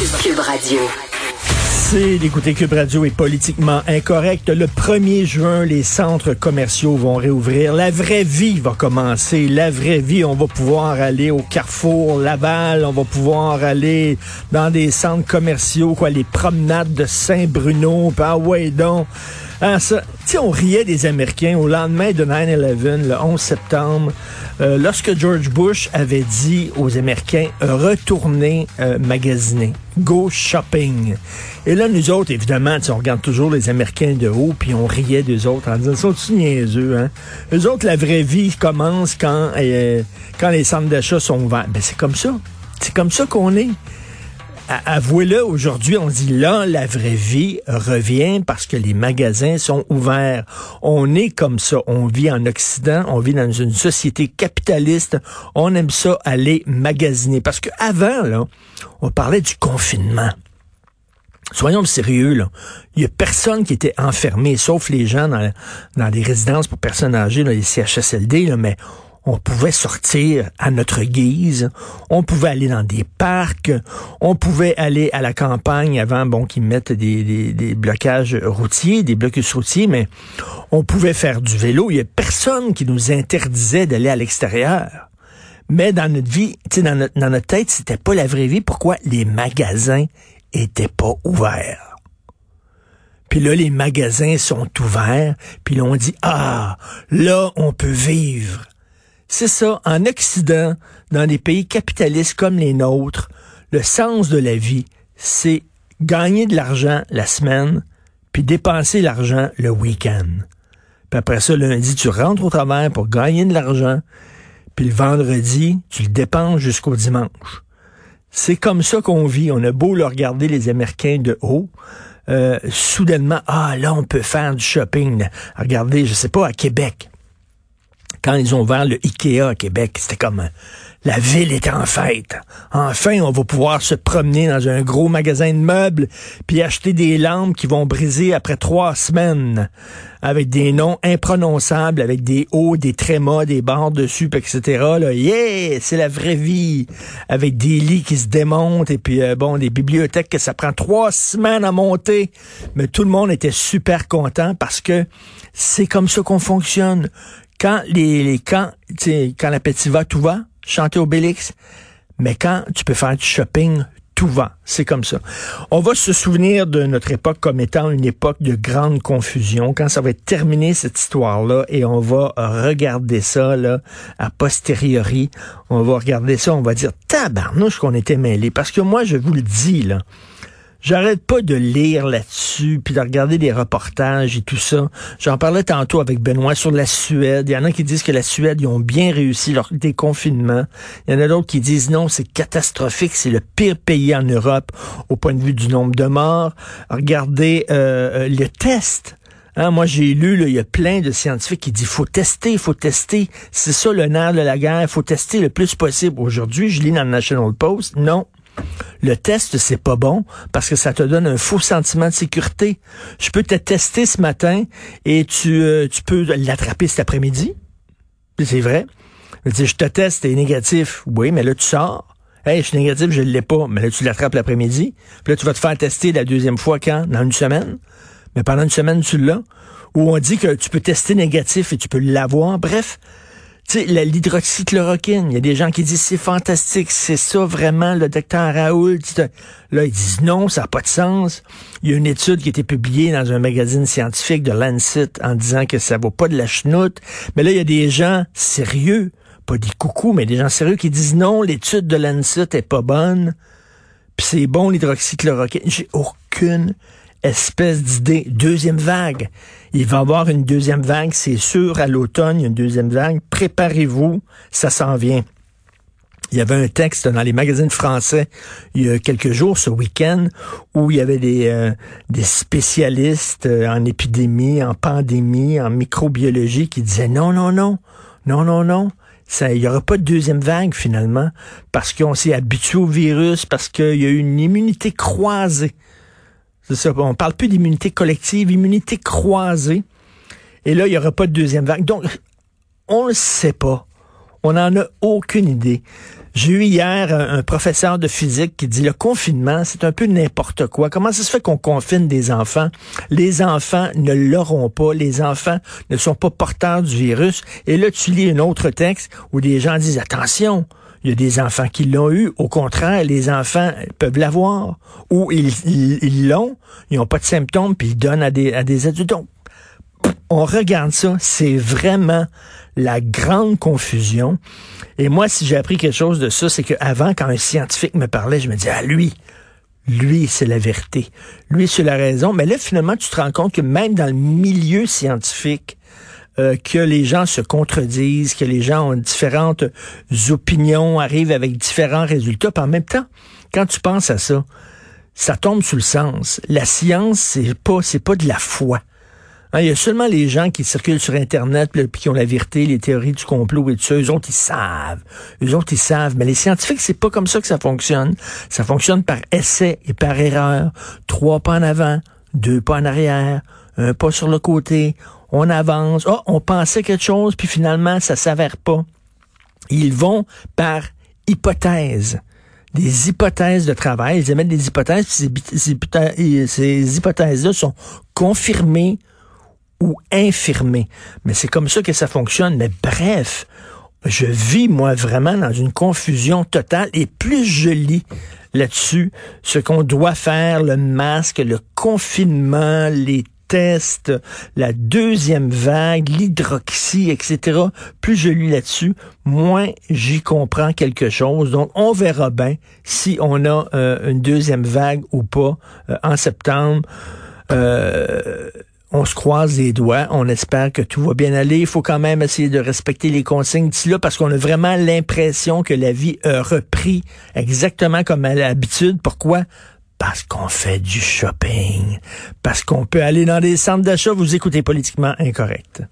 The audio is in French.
Cube Radio. C'est d'écouter Cube Radio est politiquement incorrect. Le 1er juin, les centres commerciaux vont réouvrir. La vraie vie va commencer. La vraie vie, on va pouvoir aller au Carrefour Laval, on va pouvoir aller dans des centres commerciaux, quoi, les promenades de Saint-Bruno, ah ouais. Ah, on riait des Américains au lendemain de 9-11, le 11 septembre, euh, lorsque George Bush avait dit aux Américains, retournez euh, magasiner, go shopping. Et là, nous autres, évidemment, on regarde toujours les Américains de haut, puis on riait des autres en disant, sont-ils niaiseux, hein? Eux autres, la vraie vie commence quand, euh, quand les centres d'achat sont ouverts. Ben, c'est comme ça. C'est comme ça qu'on est avouez-le, aujourd'hui, on dit là, la vraie vie revient parce que les magasins sont ouverts. On est comme ça. On vit en Occident, on vit dans une société capitaliste. On aime ça aller magasiner. Parce que avant, là, on parlait du confinement. Soyons sérieux, là. Il y a personne qui était enfermé, sauf les gens dans, dans des résidences pour personnes âgées, les CHSLD, là, mais on pouvait sortir à notre guise, on pouvait aller dans des parcs, on pouvait aller à la campagne avant, bon, qu'ils mettent des, des, blocages routiers, des blocus routiers, mais on pouvait faire du vélo. Il y a personne qui nous interdisait d'aller à l'extérieur. Mais dans notre vie, dans notre, dans notre tête, c'était pas la vraie vie. Pourquoi? Les magasins étaient pas ouverts? Puis là, les magasins sont ouverts, puis là, on dit, ah, là, on peut vivre. C'est ça, en Occident, dans des pays capitalistes comme les nôtres, le sens de la vie, c'est gagner de l'argent la semaine, puis dépenser l'argent le week-end. Puis après ça, lundi, tu rentres au travail pour gagner de l'argent, puis le vendredi, tu le dépenses jusqu'au dimanche. C'est comme ça qu'on vit. On a beau le regarder les Américains de haut. Euh, soudainement, ah là, on peut faire du shopping. Regardez, je sais pas, à Québec quand ils ont ouvert le Ikea à Québec, c'était comme la ville est en fête. Enfin, on va pouvoir se promener dans un gros magasin de meubles puis acheter des lampes qui vont briser après trois semaines avec des noms imprononçables, avec des hauts, des trémas, des barres dessus, etc. Là, yeah, c'est la vraie vie. Avec des lits qui se démontent et puis euh, bon, des bibliothèques que ça prend trois semaines à monter. Mais tout le monde était super content parce que c'est comme ça qu'on fonctionne quand les, quand, quand l'appétit va, tout va, chanter au Bélix. Mais quand tu peux faire du shopping, tout va. C'est comme ça. On va se souvenir de notre époque comme étant une époque de grande confusion. Quand ça va être terminé, cette histoire-là, et on va regarder ça, là, a posteriori, on va regarder ça, on va dire, tabarnouche qu'on était mêlés. Parce que moi, je vous le dis, là, J'arrête pas de lire là-dessus, puis de regarder des reportages et tout ça. J'en parlais tantôt avec Benoît sur la Suède. Il y en a qui disent que la Suède, ils ont bien réussi leur déconfinement. Il y en a d'autres qui disent non, c'est catastrophique, c'est le pire pays en Europe au point de vue du nombre de morts. Regardez euh, euh le test. Hein, moi, j'ai lu, il y a plein de scientifiques qui disent faut tester, faut tester. C'est ça le nerf de la guerre, faut tester le plus possible. Aujourd'hui, je lis dans le National Post, non, le test, c'est pas bon parce que ça te donne un faux sentiment de sécurité. Je peux te tester ce matin et tu, euh, tu peux l'attraper cet après-midi. C'est vrai. Je, je te teste, t'es négatif. Oui, mais là, tu sors. Hey, je suis négatif, je ne l'ai pas. Mais là, tu l'attrapes l'après-midi. Puis là, tu vas te faire tester la deuxième fois quand? Dans une semaine. Mais pendant une semaine, tu l'as. Ou on dit que tu peux tester négatif et tu peux l'avoir. Bref, l'hydroxychloroquine, il y a des gens qui disent c'est fantastique, c'est ça vraiment le docteur Raoul. Là, ils disent non, ça n'a pas de sens. Il y a une étude qui a été publiée dans un magazine scientifique de Lancet en disant que ça vaut pas de la chenoute. Mais là, il y a des gens sérieux, pas des coucous, mais des gens sérieux qui disent non, l'étude de Lancet est pas bonne. Puis c'est bon l'hydroxychloroquine. J'ai aucune espèce d'idée. Deuxième vague. Il va y avoir une deuxième vague, c'est sûr, à l'automne, une deuxième vague. Préparez-vous, ça s'en vient. Il y avait un texte dans les magazines français il y a quelques jours, ce week-end, où il y avait des, euh, des spécialistes euh, en épidémie, en pandémie, en microbiologie qui disaient non, non, non, non, non, non. Ça, il n'y aura pas de deuxième vague finalement, parce qu'on s'est habitué au virus, parce qu'il y a eu une immunité croisée. Ça. On parle plus d'immunité collective, immunité croisée. Et là, il n'y aura pas de deuxième vague. Donc, on ne sait pas. On n'en a aucune idée. J'ai eu hier un, professeur de physique qui dit le confinement, c'est un peu n'importe quoi. Comment ça se fait qu'on confine des enfants? Les enfants ne l'auront pas. Les enfants ne sont pas porteurs du virus. Et là, tu lis un autre texte où des gens disent attention. Il y a des enfants qui l'ont eu. Au contraire, les enfants peuvent l'avoir. Ou ils l'ont, ils n'ont pas de symptômes, puis ils donnent à des, à des adultes. on regarde ça, c'est vraiment la grande confusion. Et moi, si j'ai appris quelque chose de ça, c'est qu'avant, quand un scientifique me parlait, je me disais, ah, lui, lui, c'est la vérité. Lui, c'est la raison. Mais là, finalement, tu te rends compte que même dans le milieu scientifique, euh, que les gens se contredisent, que les gens ont différentes opinions, arrivent avec différents résultats. Puis en même temps, quand tu penses à ça, ça tombe sous le sens. La science, c'est pas, c'est pas de la foi. Hein, il y a seulement les gens qui circulent sur Internet puis qui ont la vérité, les théories du complot et tout ça. Eux autres, ils savent. Eux autres, ils savent. Mais les scientifiques, c'est pas comme ça que ça fonctionne. Ça fonctionne par essai et par erreur. Trois pas en avant, deux pas en arrière, un pas sur le côté. On avance. Oh, on pensait quelque chose, puis finalement, ça s'avère pas. Ils vont par hypothèse des hypothèses de travail. Ils émettent des hypothèses, puis ces hypothèses-là sont confirmées ou infirmé. Mais c'est comme ça que ça fonctionne. Mais bref, je vis, moi, vraiment dans une confusion totale. Et plus je lis là-dessus, ce qu'on doit faire, le masque, le confinement, les tests, la deuxième vague, l'hydroxy, etc. Plus je lis là-dessus, moins j'y comprends quelque chose. Donc, on verra bien si on a euh, une deuxième vague ou pas euh, en septembre. Euh, on se croise les doigts, on espère que tout va bien aller. Il faut quand même essayer de respecter les consignes d'ici là parce qu'on a vraiment l'impression que la vie a repris exactement comme à l'habitude. Pourquoi? Parce qu'on fait du shopping, parce qu'on peut aller dans des centres d'achat. Vous écoutez politiquement incorrect.